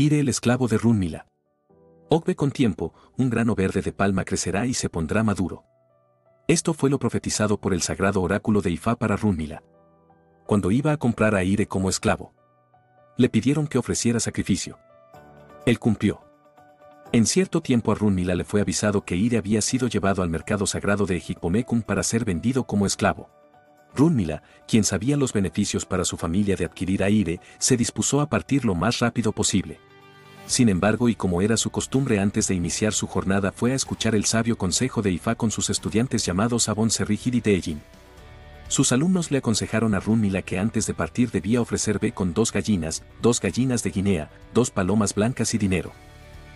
Ire el esclavo de Runmila. Ogbe con tiempo, un grano verde de palma crecerá y se pondrá maduro. Esto fue lo profetizado por el sagrado oráculo de Ifá para Runmila. Cuando iba a comprar a Ire como esclavo, le pidieron que ofreciera sacrificio. Él cumplió. En cierto tiempo a Runmila le fue avisado que Ire había sido llevado al mercado sagrado de Ejipomecum para ser vendido como esclavo. Runmila, quien sabía los beneficios para su familia de adquirir a Ire, se dispuso a partir lo más rápido posible. Sin embargo, y como era su costumbre antes de iniciar su jornada, fue a escuchar el sabio consejo de Ifá con sus estudiantes llamados Abon Serrigid y Teijin. Sus alumnos le aconsejaron a Runmila que antes de partir debía ofrecer B con dos gallinas, dos gallinas de Guinea, dos palomas blancas y dinero.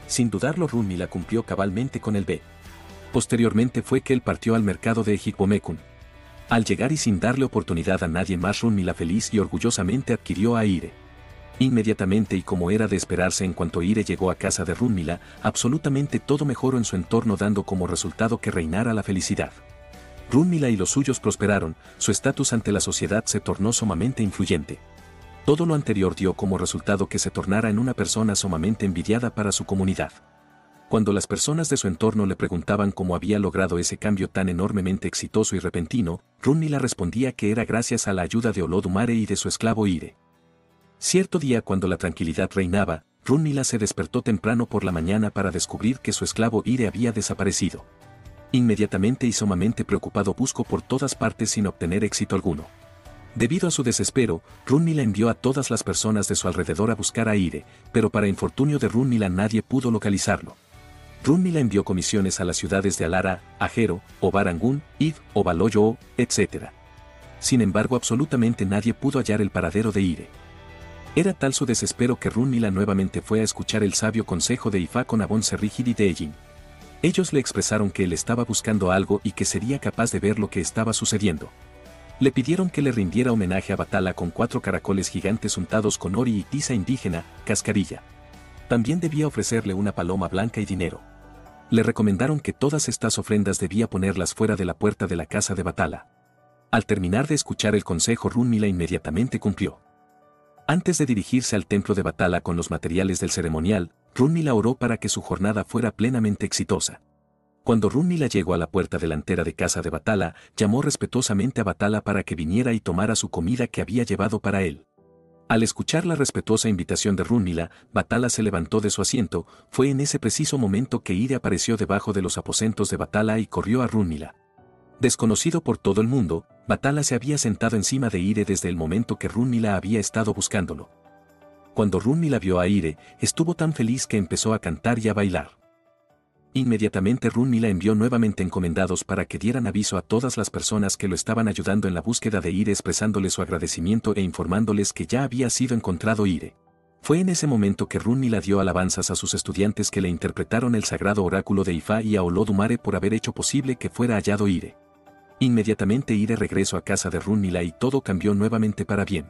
Sin dudarlo Runmila cumplió cabalmente con el B. Posteriormente fue que él partió al mercado de Ejipomecun. Al llegar y sin darle oportunidad a nadie más Runmila feliz y orgullosamente adquirió a Ire. Inmediatamente y como era de esperarse en cuanto Ire llegó a casa de Runmila, absolutamente todo mejoró en su entorno dando como resultado que reinara la felicidad. Runmila y los suyos prosperaron, su estatus ante la sociedad se tornó sumamente influyente. Todo lo anterior dio como resultado que se tornara en una persona sumamente envidiada para su comunidad. Cuando las personas de su entorno le preguntaban cómo había logrado ese cambio tan enormemente exitoso y repentino, Runmila respondía que era gracias a la ayuda de Olodumare y de su esclavo Ire. Cierto día cuando la tranquilidad reinaba, Runmila se despertó temprano por la mañana para descubrir que su esclavo Ire había desaparecido. Inmediatamente y sumamente preocupado buscó por todas partes sin obtener éxito alguno. Debido a su desespero, Runmila envió a todas las personas de su alrededor a buscar a Ire, pero para infortunio de Runmila nadie pudo localizarlo. Runmila envió comisiones a las ciudades de Alara, Ajero, Obarangún, Id, Obaloyo, etc. Sin embargo absolutamente nadie pudo hallar el paradero de Ire. Era tal su desespero que Runmila nuevamente fue a escuchar el sabio consejo de Ifá con Abon Serrigid y de Ellos le expresaron que él estaba buscando algo y que sería capaz de ver lo que estaba sucediendo. Le pidieron que le rindiera homenaje a Batala con cuatro caracoles gigantes untados con ori y tiza indígena, cascarilla. También debía ofrecerle una paloma blanca y dinero. Le recomendaron que todas estas ofrendas debía ponerlas fuera de la puerta de la casa de Batala. Al terminar de escuchar el consejo Runmila inmediatamente cumplió. Antes de dirigirse al templo de Batala con los materiales del ceremonial, Runmila oró para que su jornada fuera plenamente exitosa. Cuando Runmila llegó a la puerta delantera de casa de Batala, llamó respetuosamente a Batala para que viniera y tomara su comida que había llevado para él. Al escuchar la respetuosa invitación de Runmila, Batala se levantó de su asiento, fue en ese preciso momento que Ire apareció debajo de los aposentos de Batala y corrió a Runmila. Desconocido por todo el mundo, Batala se había sentado encima de Ire desde el momento que Runmila había estado buscándolo. Cuando Runmila vio a Ire, estuvo tan feliz que empezó a cantar y a bailar. Inmediatamente Runmila envió nuevamente encomendados para que dieran aviso a todas las personas que lo estaban ayudando en la búsqueda de Ire expresándoles su agradecimiento e informándoles que ya había sido encontrado Ire. Fue en ese momento que Runmila dio alabanzas a sus estudiantes que le interpretaron el sagrado oráculo de Ifá y a Olodumare por haber hecho posible que fuera hallado Ire. Inmediatamente iré regreso a casa de Runmila y todo cambió nuevamente para bien.